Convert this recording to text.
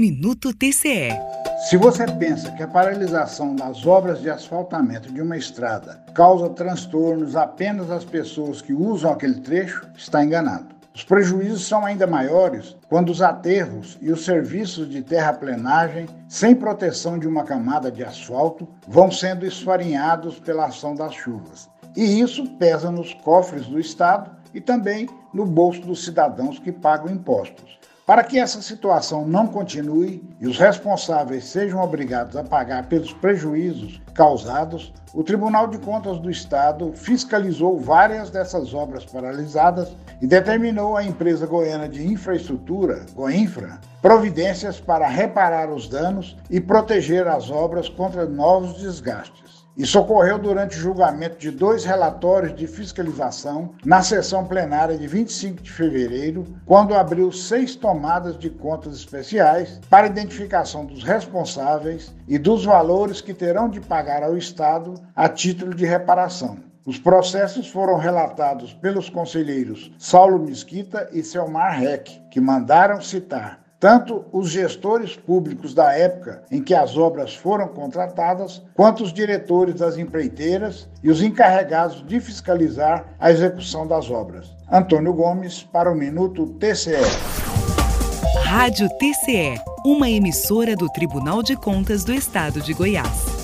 Minuto TCE. Se você pensa que a paralisação das obras de asfaltamento de uma estrada causa transtornos apenas às pessoas que usam aquele trecho, está enganado. Os prejuízos são ainda maiores quando os aterros e os serviços de terraplenagem, sem proteção de uma camada de asfalto, vão sendo esfarinhados pela ação das chuvas. E isso pesa nos cofres do Estado e também no bolso dos cidadãos que pagam impostos. Para que essa situação não continue e os responsáveis sejam obrigados a pagar pelos prejuízos causados, o Tribunal de Contas do Estado fiscalizou várias dessas obras paralisadas e determinou à empresa goiana de infraestrutura, Goinfra, providências para reparar os danos e proteger as obras contra novos desgastes. Isso ocorreu durante o julgamento de dois relatórios de fiscalização na sessão plenária de 25 de fevereiro, quando abriu seis tomadas de contas especiais para identificação dos responsáveis e dos valores que terão de pagar ao Estado a título de reparação. Os processos foram relatados pelos conselheiros Saulo Mesquita e Selmar Reck, que mandaram citar tanto os gestores públicos da época em que as obras foram contratadas, quanto os diretores das empreiteiras e os encarregados de fiscalizar a execução das obras. Antônio Gomes, para o Minuto TCE. Rádio TCE, uma emissora do Tribunal de Contas do Estado de Goiás.